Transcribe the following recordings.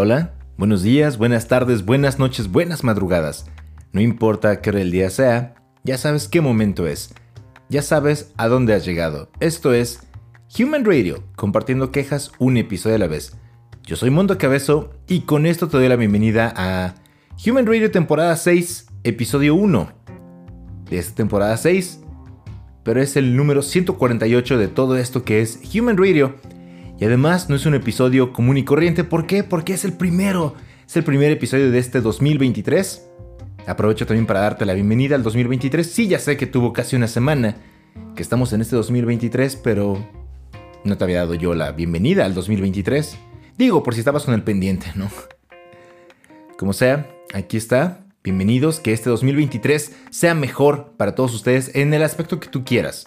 Hola. Buenos días, buenas tardes, buenas noches, buenas madrugadas. No importa qué hora del día sea, ya sabes qué momento es. Ya sabes a dónde has llegado. Esto es Human Radio, compartiendo quejas un episodio a la vez. Yo soy Mundo Cabezo y con esto te doy la bienvenida a Human Radio temporada 6, episodio 1. De esta temporada 6, pero es el número 148 de todo esto que es Human Radio y además no es un episodio común y corriente. ¿Por qué? Porque es el primero. Es el primer episodio de este 2023. Aprovecho también para darte la bienvenida al 2023. Sí, ya sé que tuvo casi una semana que estamos en este 2023, pero no te había dado yo la bienvenida al 2023. Digo, por si estabas con el pendiente, ¿no? Como sea, aquí está. Bienvenidos, que este 2023 sea mejor para todos ustedes en el aspecto que tú quieras.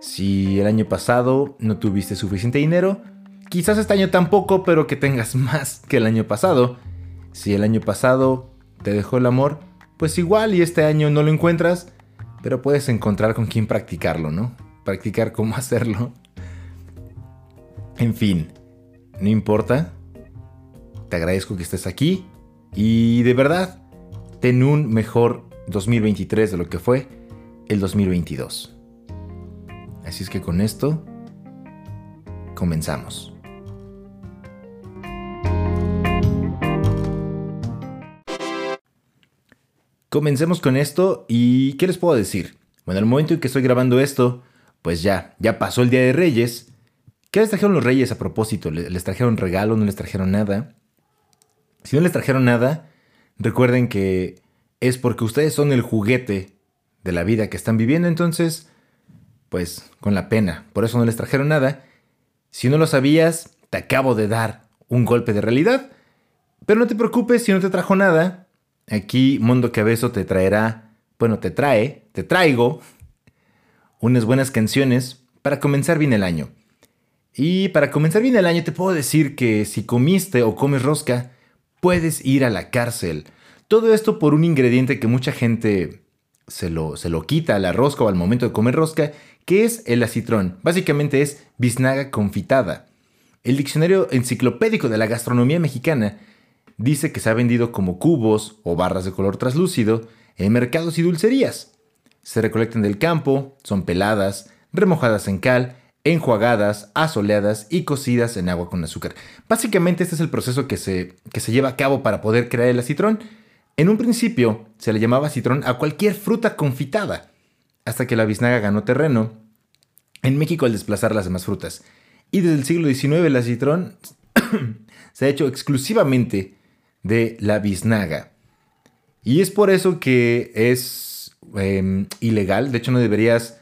Si el año pasado no tuviste suficiente dinero, quizás este año tampoco, pero que tengas más que el año pasado. Si el año pasado te dejó el amor, pues igual y este año no lo encuentras, pero puedes encontrar con quién practicarlo, ¿no? Practicar cómo hacerlo. En fin, no importa. Te agradezco que estés aquí y de verdad, ten un mejor 2023 de lo que fue el 2022. Así es que con esto, comenzamos. Comencemos con esto y ¿qué les puedo decir? Bueno, el momento en que estoy grabando esto, pues ya, ya pasó el Día de Reyes. ¿Qué les trajeron los Reyes a propósito? ¿Les trajeron regalo? ¿No les trajeron nada? Si no les trajeron nada, recuerden que es porque ustedes son el juguete de la vida que están viviendo, entonces pues con la pena, por eso no les trajeron nada. Si no lo sabías, te acabo de dar un golpe de realidad. Pero no te preocupes si no te trajo nada. Aquí Mundo Cabezo te traerá, bueno, te trae, te traigo unas buenas canciones para comenzar bien el año. Y para comenzar bien el año te puedo decir que si comiste o comes rosca, puedes ir a la cárcel. Todo esto por un ingrediente que mucha gente se lo, se lo quita a la rosca o al momento de comer rosca ¿Qué es el acitrón? Básicamente es biznaga confitada. El diccionario enciclopédico de la gastronomía mexicana dice que se ha vendido como cubos o barras de color traslúcido en mercados y dulcerías. Se recolectan del campo, son peladas, remojadas en cal, enjuagadas, asoleadas y cocidas en agua con azúcar. Básicamente este es el proceso que se, que se lleva a cabo para poder crear el acitrón. En un principio se le llamaba acitrón a cualquier fruta confitada, hasta que la biznaga ganó terreno en México al desplazar las demás frutas. Y desde el siglo XIX el acitrón se ha hecho exclusivamente de la biznaga. Y es por eso que es em, ilegal. De hecho, no deberías.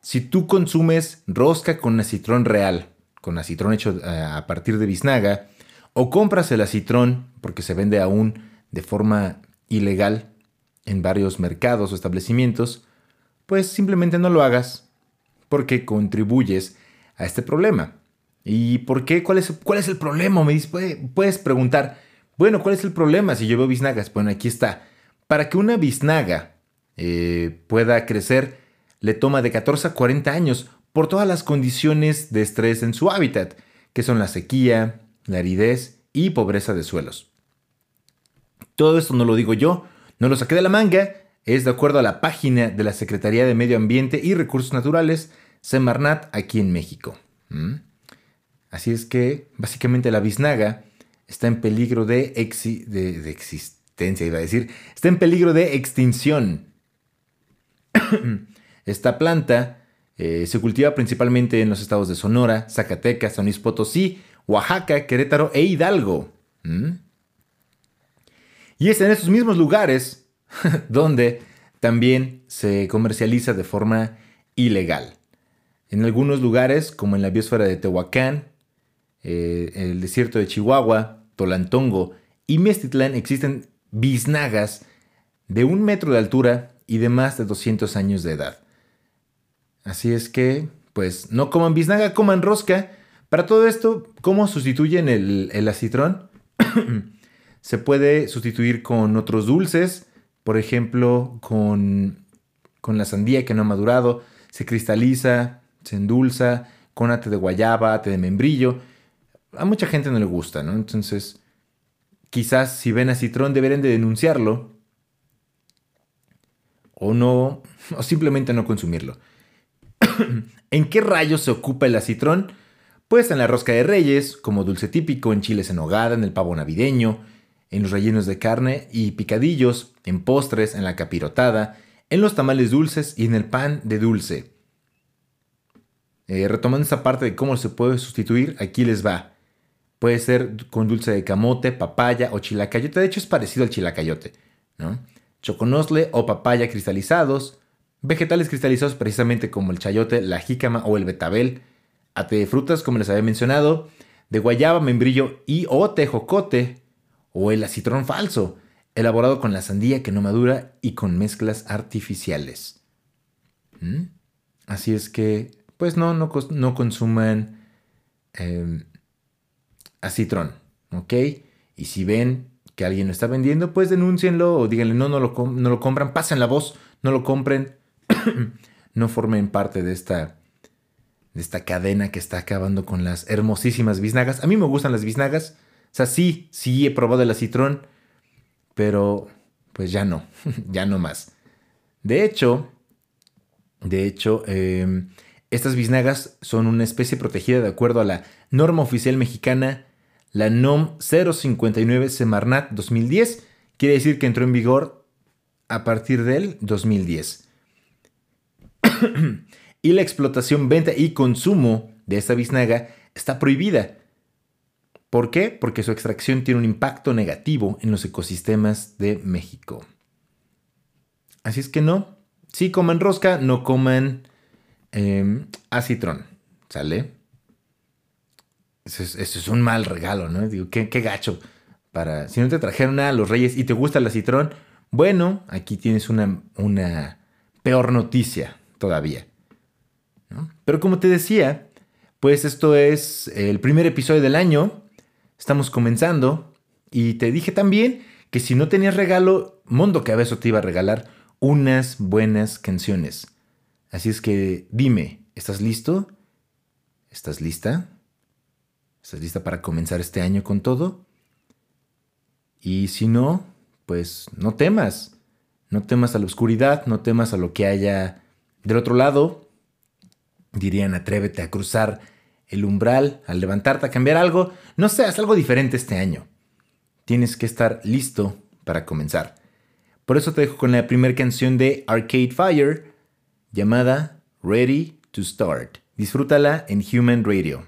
Si tú consumes rosca con acitrón real, con acitrón hecho eh, a partir de biznaga, o compras el acitrón, porque se vende aún de forma ilegal en varios mercados o establecimientos, pues simplemente no lo hagas porque contribuyes a este problema. ¿Y por qué? ¿Cuál es, cuál es el problema? Me puedes preguntar, bueno, ¿cuál es el problema si yo veo biznagas? Bueno, aquí está. Para que una biznaga eh, pueda crecer, le toma de 14 a 40 años por todas las condiciones de estrés en su hábitat, que son la sequía, la aridez y pobreza de suelos. Todo esto no lo digo yo, no lo saqué de la manga, es de acuerdo a la página de la Secretaría de Medio Ambiente y Recursos Naturales, Semarnat, aquí en México. Así es que, básicamente, la biznaga está en peligro de, de, existencia, iba a decir, está en peligro de extinción. Esta planta eh, se cultiva principalmente en los estados de Sonora, Zacatecas, San Luis Potosí, Oaxaca, Querétaro e Hidalgo. Y es en esos mismos lugares donde también se comercializa de forma ilegal. En algunos lugares, como en la biosfera de Tehuacán, eh, el desierto de Chihuahua, Tolantongo y Mestitlán, existen biznagas de un metro de altura y de más de 200 años de edad. Así es que, pues, no coman biznaga, coman rosca. Para todo esto, ¿cómo sustituyen el, el acitrón? Se puede sustituir con otros dulces, por ejemplo, con, la sandía que no ha madurado, se cristaliza, se endulza, con ate de guayaba, ate de membrillo. A mucha gente no le gusta, ¿no? Entonces, quizás si ven a Citrón deberían de denunciarlo o no, o simplemente no consumirlo. ¿En qué rayos se ocupa el acitrón? Pues en la rosca de reyes, como dulce típico, en chiles en hogada, en el pavo navideño, en los rellenos de carne y picadillos, en postres, en la capirotada, en los tamales dulces y en el pan de dulce. Eh, retomando esta parte de cómo se puede sustituir, aquí les va. Puede ser con dulce de camote, papaya o chilacayote. De hecho, es parecido al chilacayote, ¿no? Choconosle o papaya cristalizados. Vegetales cristalizados precisamente como el chayote, la jícama o el betabel. Ate de frutas, como les había mencionado. De guayaba, membrillo y o tejocote. O el acitrón falso, elaborado con la sandía que no madura y con mezclas artificiales. ¿Mm? Así es que, pues no, no, consuman eh, acitrón, ¿ok? Y si ven que alguien lo está vendiendo, pues denúncienlo o díganle, no, no lo, no lo compran, pasen la voz, no lo compren, no formen parte de esta, de esta cadena que está acabando con las hermosísimas biznagas. A mí me gustan las biznagas, o sea, sí, sí he probado el acitrón, pero pues ya no, ya no más. De hecho, de hecho, em, estas biznagas son una especie protegida de acuerdo a la norma oficial mexicana la NOM 059 Semarnat 2010 quiere decir que entró en vigor a partir del 2010. y la explotación, venta y consumo de esta biznaga está prohibida. ¿Por qué? Porque su extracción tiene un impacto negativo en los ecosistemas de México. Así es que no. Si coman rosca, no coman eh, acitrón. ¿Sale? Eso es, un mal regalo, ¿no? Digo, qué, gacho. Para, si no te trajeron nada a los reyes y te gusta el acitrón, bueno, aquí tienes una peor noticia todavía. Pero como te decía, pues esto es el primer episodio del año. Estamos comenzando. Y te dije también que si no tenías regalo, Mundo Cabezo te iba a regalar unas buenas canciones. Así es que dime, ¿estás listo? ¿Estás lista? ¿Estás lista para comenzar este año con todo? Y si no, pues no temas. No temas a la oscuridad, no temas a lo que haya del otro lado. Dirían, atrévete a cruzar el umbral, al levantarte a cambiar algo. No seas algo diferente este año. Tienes que estar listo para comenzar. Por eso te dejo con la primera canción de Arcade Fire, llamada Ready to Start. Disfrútala en Human Radio.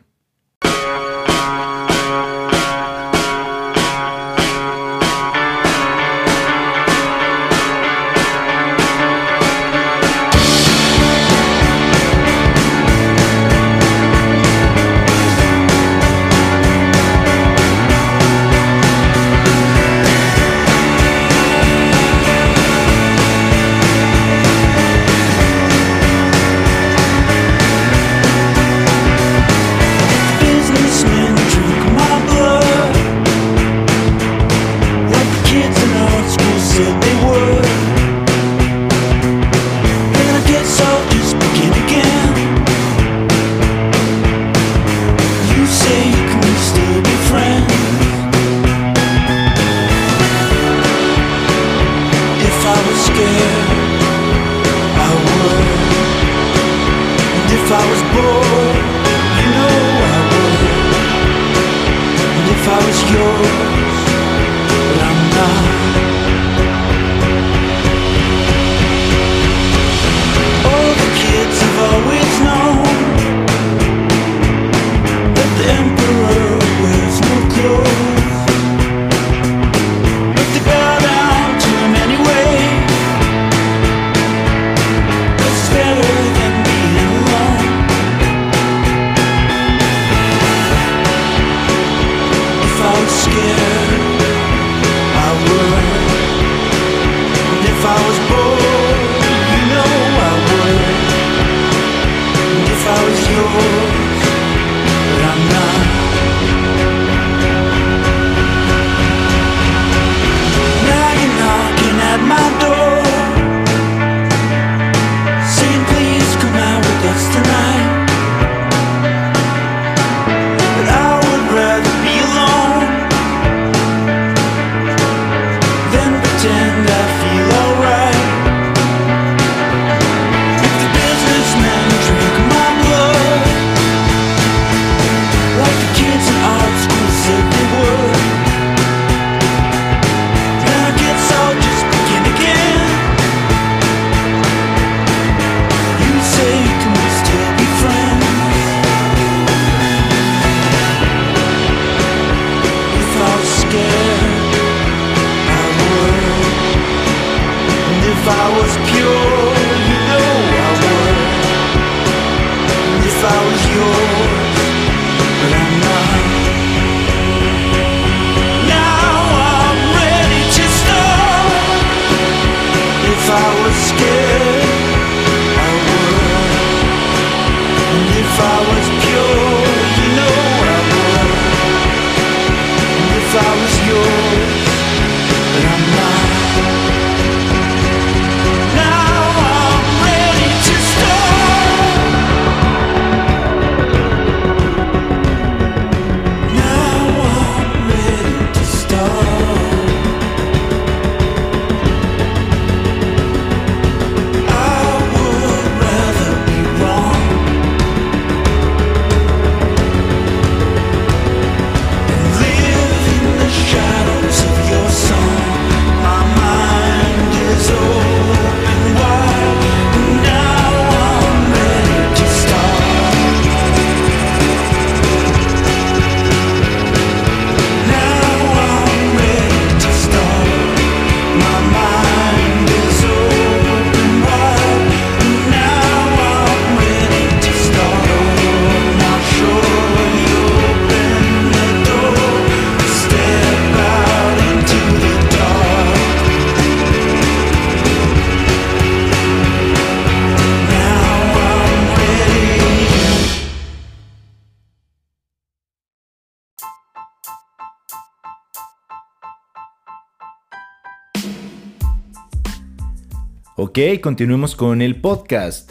Ok, continuemos con el podcast.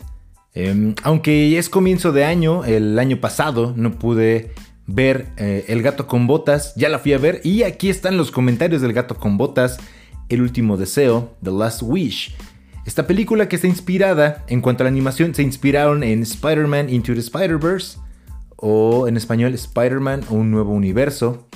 Em, aunque es comienzo de año, el año pasado no pude ver eh, El gato con botas, ya la fui a ver y aquí están los comentarios del gato con botas, El último deseo, The Last Wish. Esta película que está inspirada, en cuanto a la animación, se inspiraron en Spider-Man Into the Spider-Verse, o en español Spider-Man Un Nuevo Universo.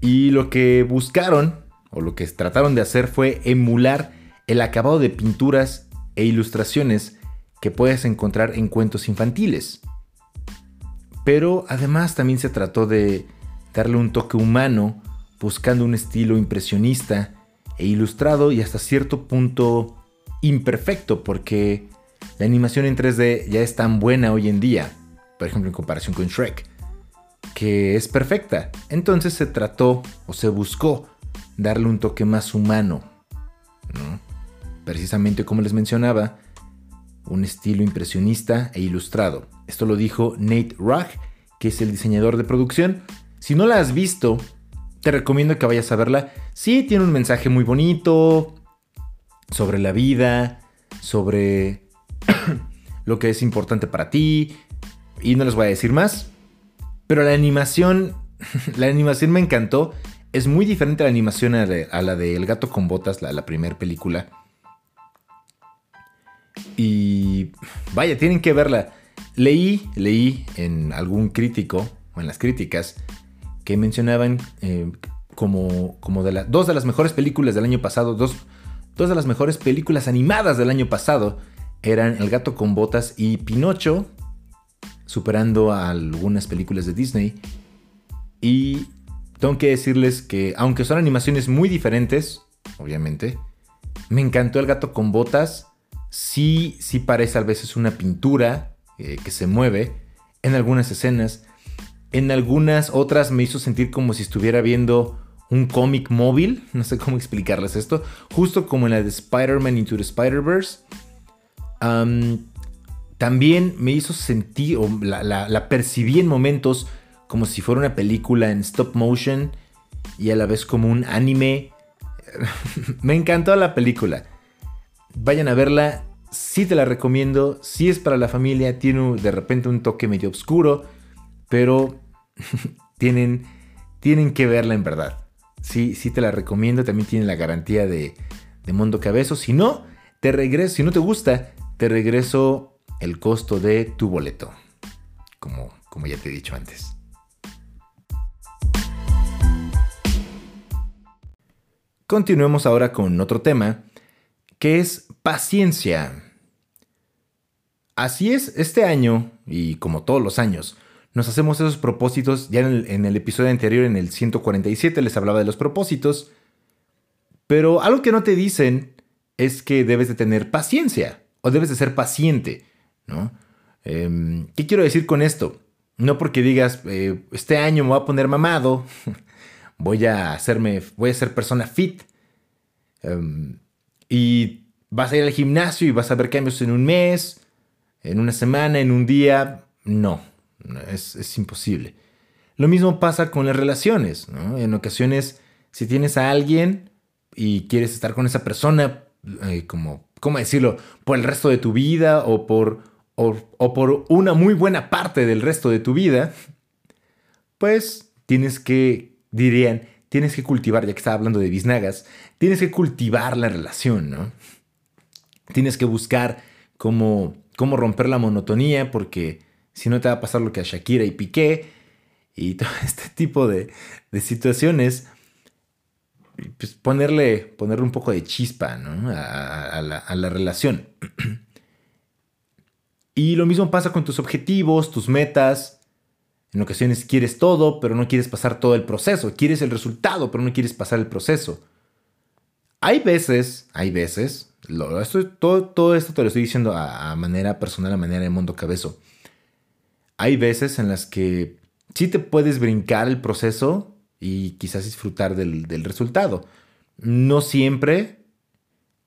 Y lo que buscaron, o lo que trataron de hacer fue emular el acabado de pinturas e ilustraciones que puedes encontrar en cuentos infantiles. Pero además también se trató de darle un toque humano, buscando un estilo impresionista e ilustrado y hasta cierto punto imperfecto, porque la animación en 3D ya es tan buena hoy en día, por ejemplo en comparación con Shrek, que es perfecta. Entonces se trató o se buscó darle un toque más humano, ¿no? Precisamente como les mencionaba, un estilo impresionista e ilustrado. Esto lo dijo Nate Rugg, que es el diseñador de producción. Si no la has visto, te recomiendo que vayas a verla. Sí, tiene un mensaje muy bonito sobre la vida, sobre lo que es importante para ti, y no les voy a decir más. Pero la animación, la animación me encantó. Es muy diferente a la animación a, la de El gato con botas, la primera película. Y vaya, tienen que verla. Leí, leí en algún crítico, o en las críticas, que mencionaban eh, como, como de dos de las mejores películas del año pasado, dos, dos de las mejores películas animadas del año pasado, eran El gato con botas y Pinocho, superando algunas películas de Disney. Y tengo que decirles que, aunque son animaciones muy diferentes, obviamente, me encantó El gato con botas sí, sí parece a veces una pintura eh, que se mueve en algunas escenas. En algunas otras me hizo sentir como si estuviera viendo un cómic móvil, no sé cómo explicarles esto, justo como en la de Spider-Man Into the Spider-Verse. también me hizo sentir, o la, la, percibí en momentos como si fuera una película en stop motion y a la vez como un anime. me encantó la película. Vayan a verla, sí te la recomiendo, sí es para la familia, tiene de repente un toque medio oscuro, pero tienen, tienen que verla en verdad. Sí, sí te la recomiendo, también tiene la garantía de, de Mundo Cabezo. Si no, te regreso, si no te gusta, te regreso el costo de tu boleto, como, como ya te he dicho antes. Continuemos ahora con otro tema que es paciencia. Así es, este año, y como todos los años, nos hacemos esos propósitos. Ya en el, episodio anterior, en el 147, les hablaba de los propósitos. Pero algo que no te dicen es que debes de tener paciencia o debes de ser paciente, ¿no? Em, ¿Qué quiero decir con esto? No porque digas, eh, este año me voy a poner mamado, voy a hacerme, voy a ser persona fit. Em, y vas a ir al gimnasio y vas a ver cambios en un mes, en una semana, en un día. No, es, imposible. Lo mismo pasa con las relaciones. En ocasiones Si tienes a alguien y quieres estar con esa persona, eh, como, ¿cómo decirlo? Por el resto de tu vida o por, o por una muy buena parte del resto de tu vida, pues tienes que, dirían, tienes que cultivar, ya que estaba hablando de biznagas, tienes que cultivar la relación, ¿no? Tienes que buscar cómo, cómo romper la monotonía, porque si no te va a pasar lo que a Shakira y Piqué y todo este tipo de, situaciones, pues ponerle, ponerle un poco de chispa ¿no? a, la, a la relación. y lo mismo pasa con tus objetivos, tus metas. En ocasiones quieres todo, pero no quieres pasar todo el proceso. Quieres el resultado, pero no quieres pasar el proceso. Hay veces, hay veces, todo, todo, esto te lo estoy diciendo a, manera personal, a manera de mundo cabezo. Hay veces en las que sí te puedes brincar el proceso y quizás disfrutar del, resultado. No siempre,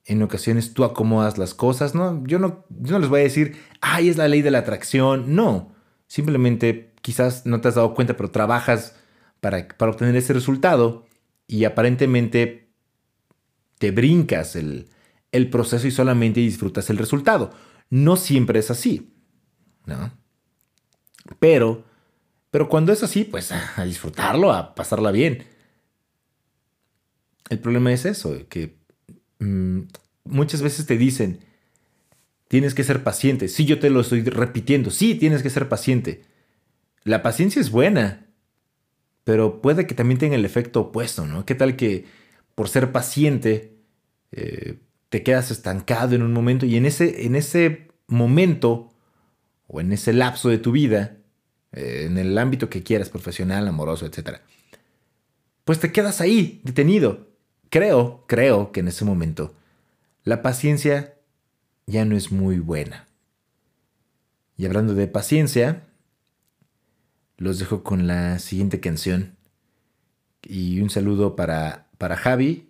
en ocasiones tú acomodas las cosas, ¿no? Yo no, yo no les voy a decir, ay, es la ley de la atracción. No, simplemente quizás no te has dado cuenta, pero trabajas para, para obtener ese resultado y aparentemente te brincas el, proceso y solamente disfrutas el resultado. No siempre es así, ¿no? Pero, pero cuando es así, pues a disfrutarlo, a pasarla bien. El problema es eso, que mm, muchas veces te dicen, tienes que ser paciente. Sí, yo te lo estoy repitiendo, sí, tienes que ser paciente. La paciencia es buena, pero puede que también tenga el efecto opuesto, ¿no? ¿Qué tal que por ser paciente eh, te quedas estancado en un momento y en ese, en ese momento o en ese lapso de tu vida, eh, en el ámbito que quieras, profesional, amoroso, etc., pues te quedas ahí, detenido. Creo, creo que en ese momento la paciencia ya no es muy buena. Y hablando de paciencia, los dejo con la siguiente canción. Y un saludo para, para Javi,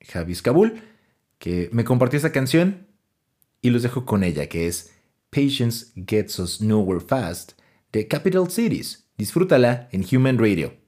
Javi Skabul, que me compartió esa canción. Y los dejo con ella, que es Patience Gets Us Nowhere Fast de Capital Cities. Disfrútala en Human Radio.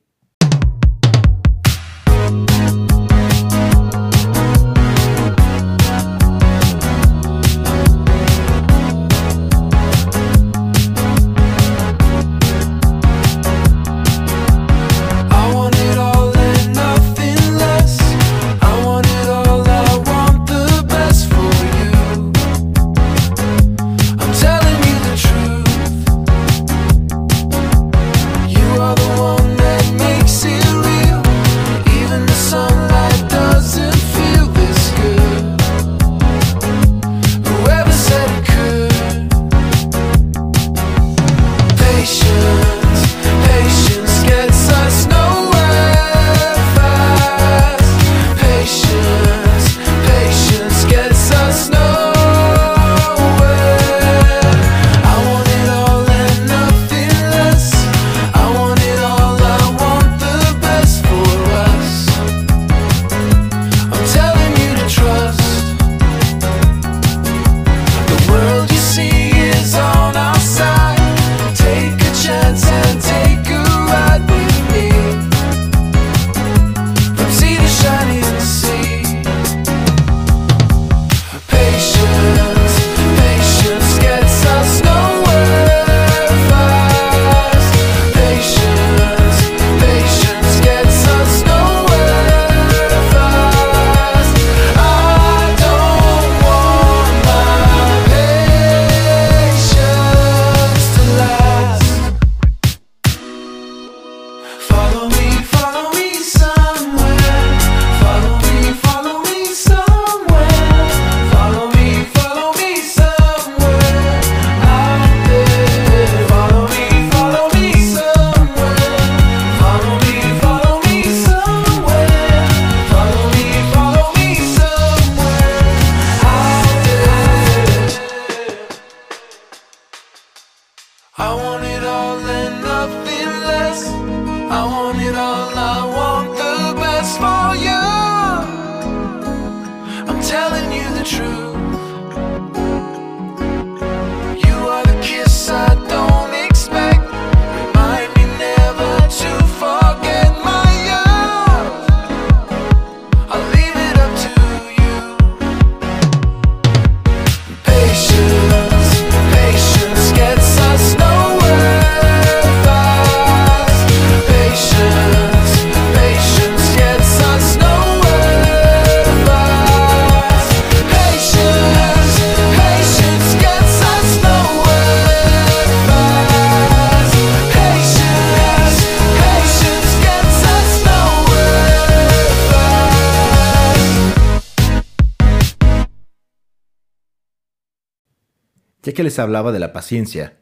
Que les hablaba de la paciencia.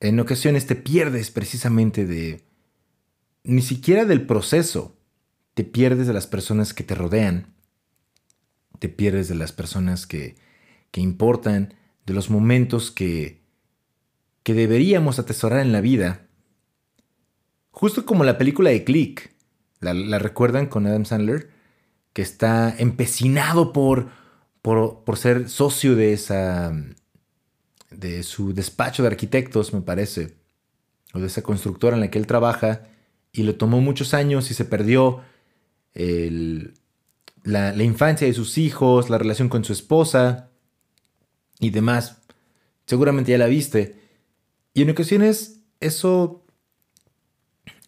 En ocasiones te pierdes precisamente de... ni siquiera del proceso, te pierdes de las personas que te rodean, te pierdes de las personas que, que importan, de los momentos que, que deberíamos atesorar en la vida. Justo como la película de Click, ¿la, recuerdan con Adam Sandler? Que está empecinado por, por, por ser socio de esa de su despacho de arquitectos, me parece, o de esa constructora en la que él trabaja, y le tomó muchos años y se perdió la, la, infancia de sus hijos, la relación con su esposa y demás. Seguramente ya la viste. Y en ocasiones eso,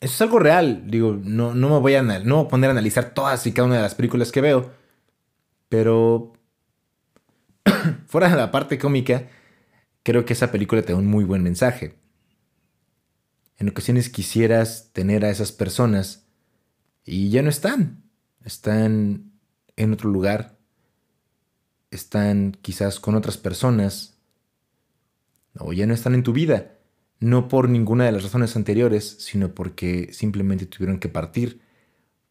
eso es algo real. Digo, no, no me voy a, no voy a poner a analizar todas y cada una de las películas que veo, pero fuera de la parte cómica, creo que esa película te da un muy buen mensaje. En ocasiones quisieras tener a esas personas y ya no están. Están en otro lugar. Están quizás con otras personas. O ya no están en tu vida. No por ninguna de las razones anteriores, sino porque simplemente tuvieron que partir.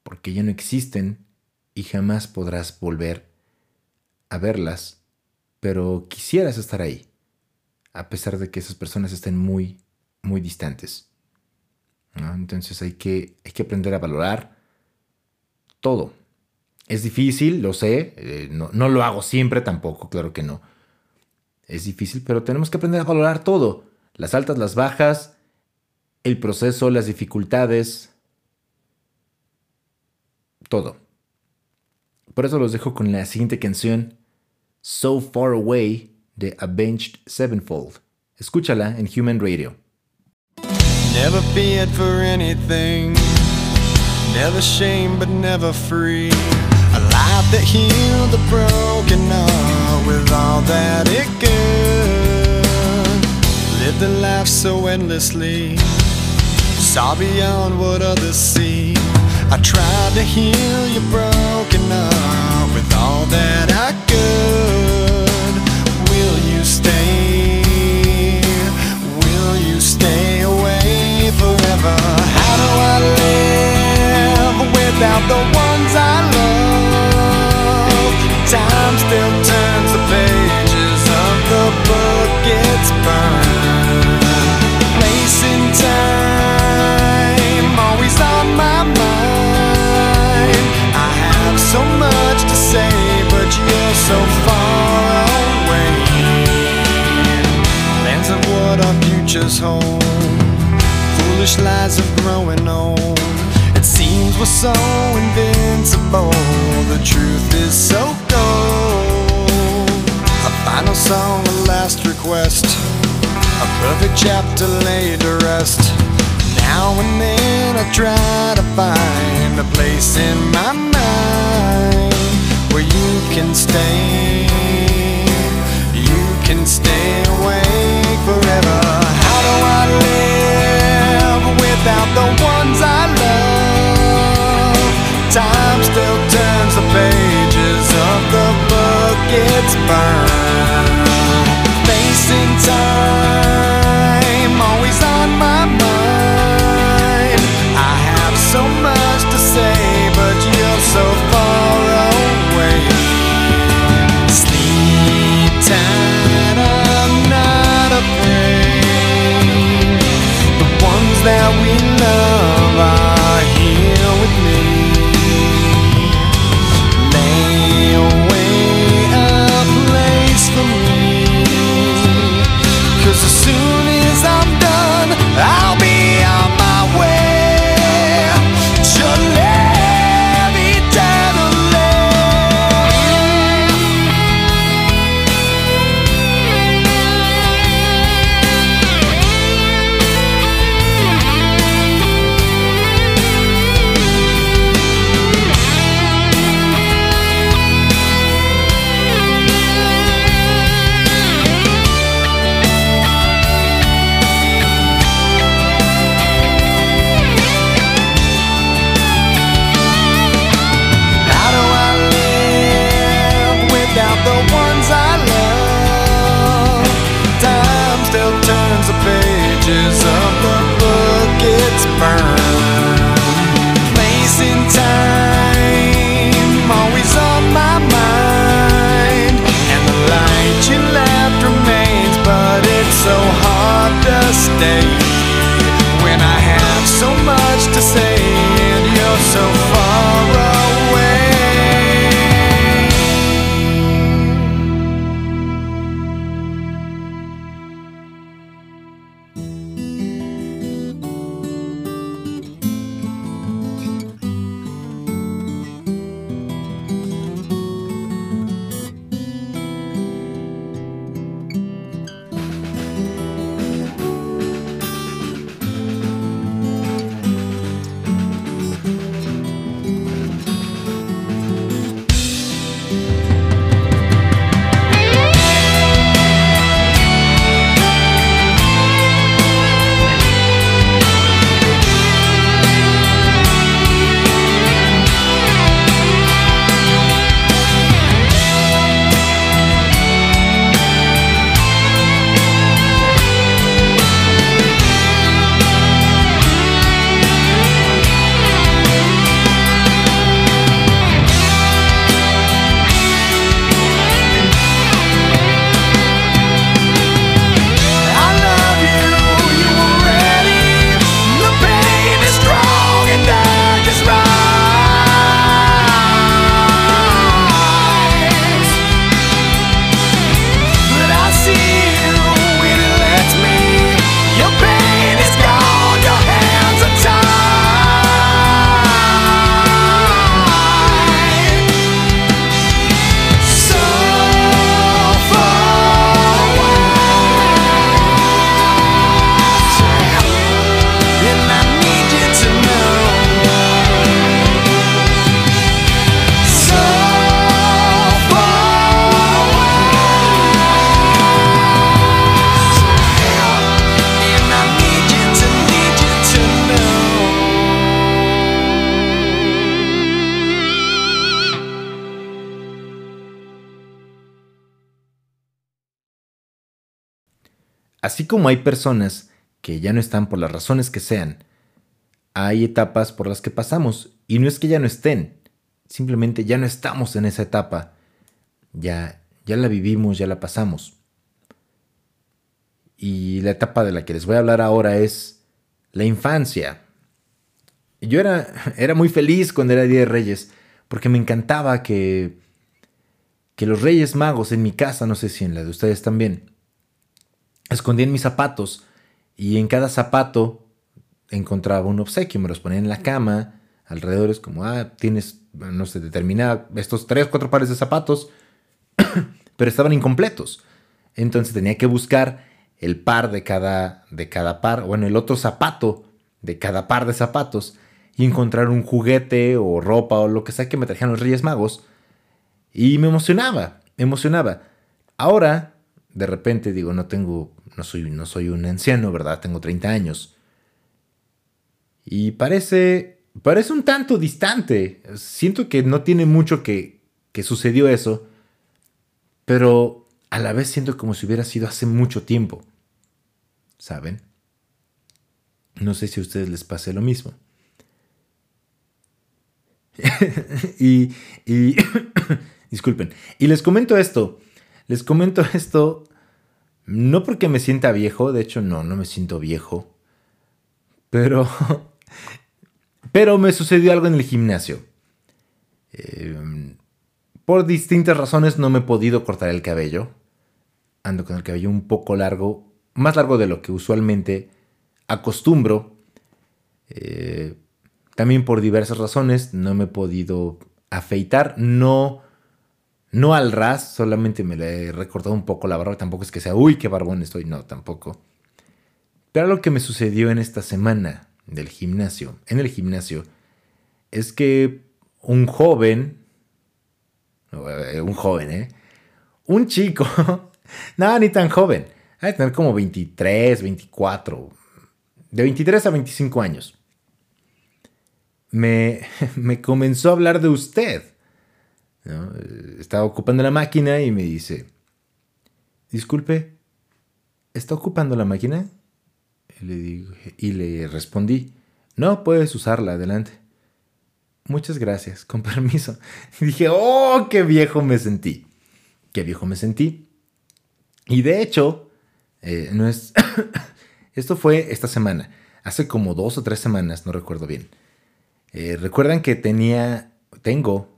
Porque ya no existen y jamás podrás volver a verlas. Pero quisieras estar ahí a pesar de que esas personas estén muy, muy distantes. Entonces hay que, hay que aprender a valorar todo. Es difícil, lo sé, eh, no, no lo hago siempre tampoco, claro que no. Es difícil, pero tenemos que aprender a valorar todo. Las altas, las bajas, el proceso, las dificultades, todo. Por eso los dejo con la siguiente canción, So Far Away de Avenged Sevenfold. Escúchala en Human Radio. Never feared for anything, never shame but never free. A life that healed the broken heart with all that it could. Lived a life so endlessly, saw beyond what others see. I tried to heal your broken heart with all that I could stay? Will you stay away forever? How do I live without the ones I love? Time still turns the pages of the book, it's. Place in time, futures hold. Foolish lies of growing old. It seems we're so invincible. The truth is so cold. A final song, a last request. A perfect chapter laid to rest. Now and then I try to find a place in my mind where you can stay. You can stay away live without the ones I love? Time still turns the pages of the book, it's burned. Facing time, always on my mind. Así como hay personas que ya no están por las razones que sean, hay etapas por las que pasamos y no es que ya no estén, simplemente ya no estamos en esa etapa. Ya ya la vivimos, ya la pasamos. Y la etapa de la que les voy a hablar ahora es la infancia. Yo era, era muy feliz cuando era Día de Reyes, porque me encantaba que, que los Reyes Magos en mi casa, no sé si en la de ustedes también, escondían mis zapatos y en cada zapato encontraba un obsequio, me los ponía en la cama, alrededor es como, ah, tienes, no sé, determinada, estos tres, cuatro pares de zapatos, pero estaban incompletos. Entonces tenía que buscar el par de cada, de cada par, bueno, el otro zapato de cada par de zapatos y encontrar un juguete o ropa o lo que sea que me trajeran los Reyes Magos. Y me emocionaba, me emocionaba. Ahora, de repente digo, no tengo, no soy, no soy un anciano, ¿verdad? Tengo 30 años. Y parece, parece un tanto distante. Siento que no tiene mucho que, que sucedió eso pero a la vez siento como si hubiera sido hace mucho tiempo. ¿Saben? No sé si a ustedes les pase lo mismo. y, y disculpen. Y les comento esto. Les comento esto no porque me sienta viejo, de hecho no, no me siento viejo. Pero pero me sucedió algo en el gimnasio. Eh, por distintas razones no me he podido cortar el cabello. Ando con el cabello un poco largo, más largo de lo que usualmente acostumbro. Eh, también por diversas razones no me he podido afeitar. No, no al ras, solamente me le he recortado un poco la barba. Tampoco es que sea, uy, qué barbón estoy. No, tampoco. Pero lo que me sucedió en esta semana del gimnasio, en el gimnasio, es que un joven eh, un joven, ¿eh? Un chico, nada, ni tan joven, hay que tener como 23, 24, de 23 a 25 años. Me, me comenzó a hablar de usted. Estaba ocupando la máquina y me dice, disculpe, ¿está ocupando la máquina? Y le, y le respondí, no, puedes usarla, adelante muchas gracias, con permiso. Y dije, oh, qué viejo me sentí. Qué viejo me sentí. Y de hecho, eh, no es... Esto fue esta semana, hace como dos o tres semanas, no recuerdo bien. Eh, Recuerdan que tenía, tengo,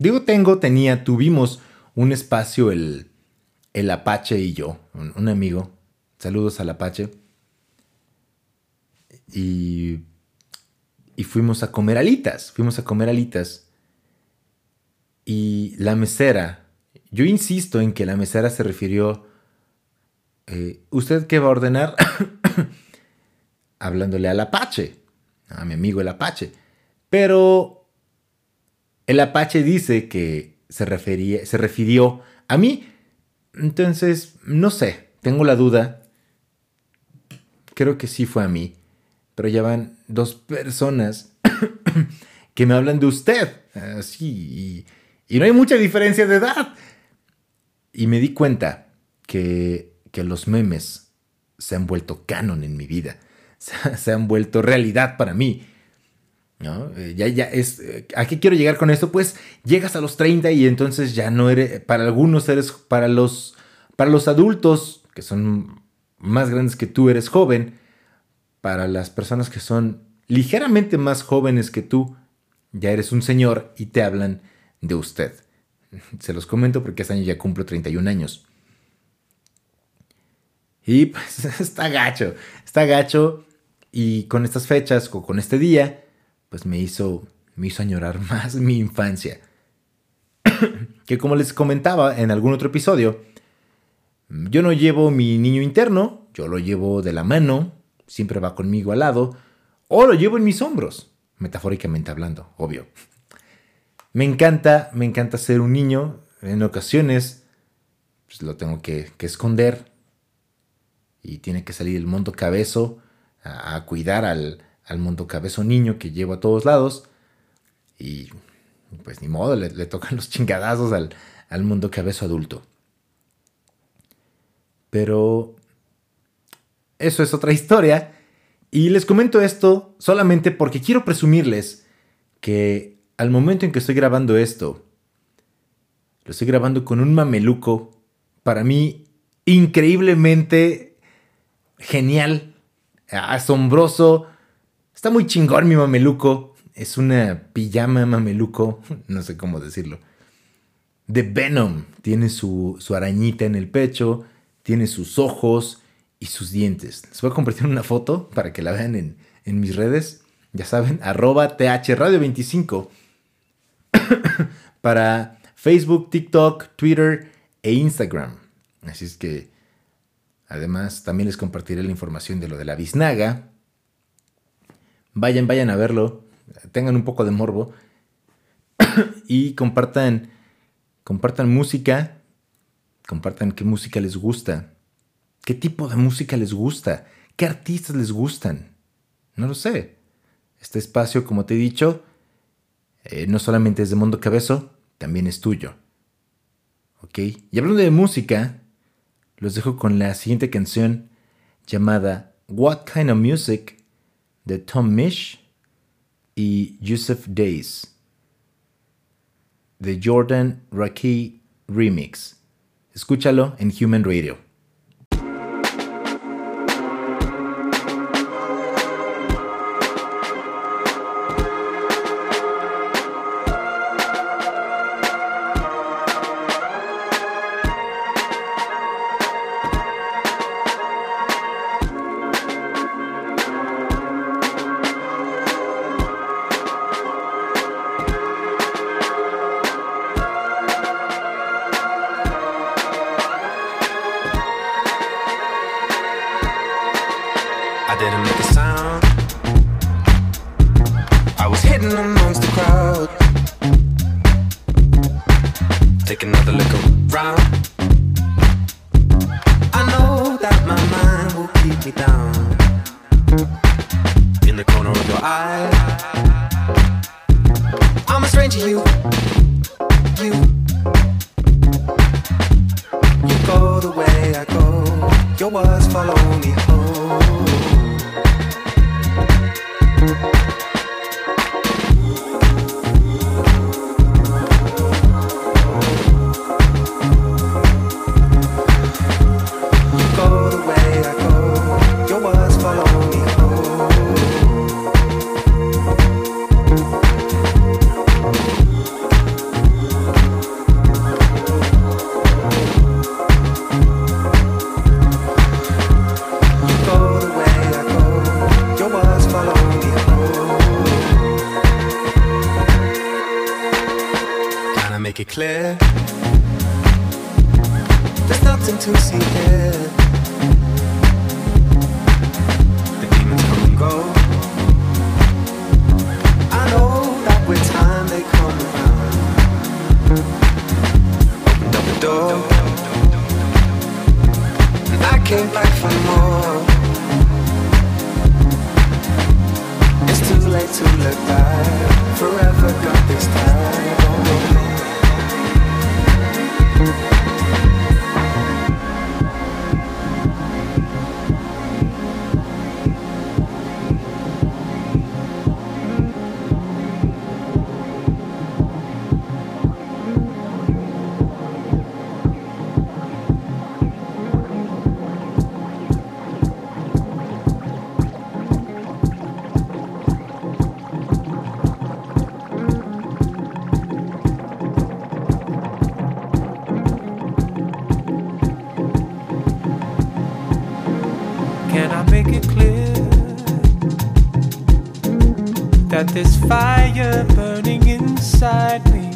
digo tengo, tenía, tuvimos un espacio el, el Apache y yo, un amigo. Saludos al Apache. Y y fuimos a comer alitas, fuimos a comer alitas. Y la mesera, yo insisto en que la mesera se refirió, eh, ¿usted qué va a ordenar? Hablándole al Apache, a mi amigo el Apache. Pero el Apache dice que se, refería, se refirió a mí. Entonces, no sé, tengo la duda. Creo que sí fue a mí pero ya van dos personas que me hablan de usted. Así, y, no hay mucha diferencia de edad. Y me di cuenta que, que los memes se han vuelto canon en mi vida. Se, han vuelto realidad para mí. ¿No? Eh, ya, ya es. Eh, ¿A qué quiero llegar con esto? Pues llegas a los 30 y entonces ya no eres. Para algunos eres. Para los. Para los adultos, que son más grandes que tú, eres joven para las personas que son ligeramente más jóvenes que tú, ya eres un señor y te hablan de usted. Se los comento porque este año ya cumplo 31 años. Y pues está gacho, está gacho. Y con estas fechas o con este día, pues me hizo, me hizo añorar más mi infancia. que como les comentaba en algún otro episodio, yo no llevo mi niño interno, yo lo llevo de la mano, siempre va conmigo al lado, o lo llevo en mis hombros, metafóricamente hablando, obvio. Me encanta, me encanta ser un niño, en ocasiones pues, lo tengo que, esconder y tiene que salir el mundo cabezo a, cuidar al, al, mundo cabezo niño que llevo a todos lados y pues ni modo, le, tocan los chingadazos al, al mundo cabezo adulto. Pero eso es otra historia. Y les comento esto solamente porque quiero presumirles que al momento en que estoy grabando esto, lo estoy grabando con un mameluco, para mí increíblemente genial, asombroso. Está muy chingón mi mameluco. Es una pijama mameluco, no sé cómo decirlo. De Venom. Tiene su, su arañita en el pecho, tiene sus ojos y sus dientes. Les voy a compartir una foto para que la vean en, en mis redes. Ya saben, arroba thradio25. para Facebook, TikTok, Twitter e Instagram. Así es que, además, también les compartiré la información de lo de la biznaga. Vayan, vayan a verlo. Tengan un poco de morbo. y compartan, compartan música. Compartan qué música les gusta. ¿Qué tipo de música les gusta? ¿Qué artistas les gustan? No lo sé. Este espacio, como te he dicho, eh, no solamente es de Mundo Cabezo, también es tuyo. ¿Ok? Y hablando de música, los dejo con la siguiente canción llamada What Kind of Music de Tom Mish y Yusuf Days de Jordan Raki Remix. Escúchalo en Human Radio. This fire burning inside me.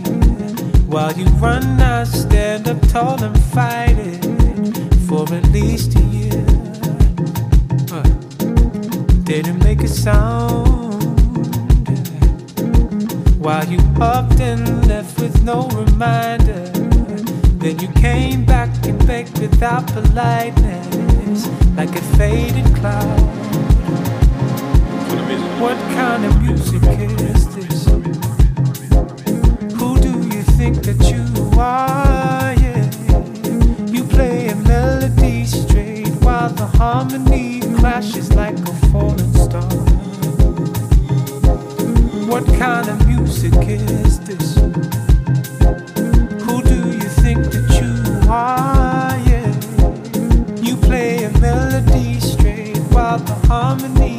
While you run, I stand up tall and fight it for at least a year. Didn't make a sound. While you upped and left with no reminder. Then you came back and begged without politeness, like a faded cloud kind of music is this? Who do you think that you are? Yeah. You play a melody straight while the harmony crashes like a falling star. What kind of music is this? Who do you think that you are? Yeah. You play a melody straight while the harmony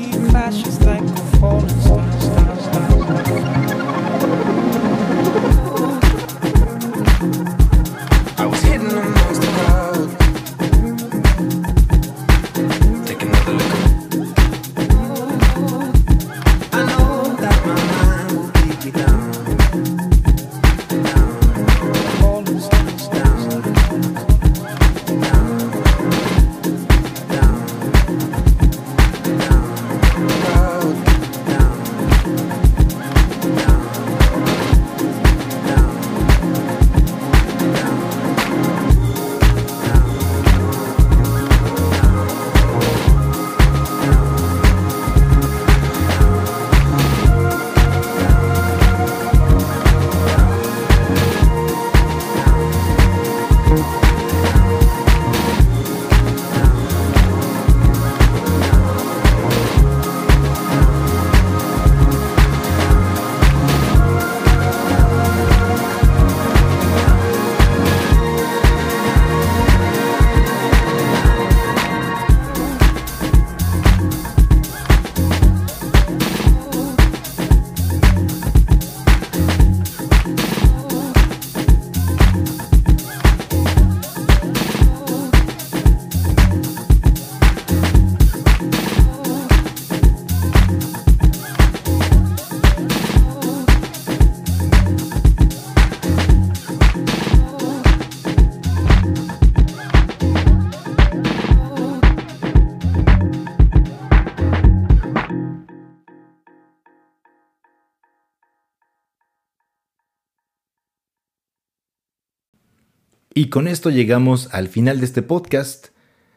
Y con esto llegamos al final de este podcast.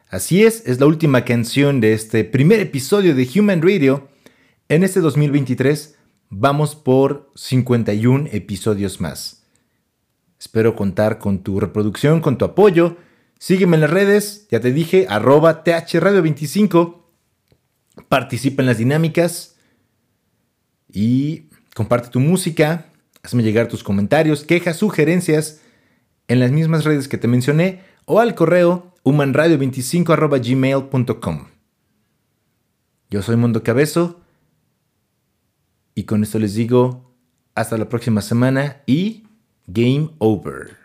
Así es, es la última canción de este primer episodio de Human Radio. En este 2023 vamos por 51 episodios más. Espero contar con tu reproducción, con tu apoyo. Sígueme en las redes, ya te dije, arroba thradio25. Participa en las dinámicas y comparte tu música. Hazme llegar tus comentarios, quejas, sugerencias en las mismas redes que te mencioné o al correo humanradio25.gmail.com. Yo soy Mundo Cabezo y con esto les digo hasta la próxima semana y game over.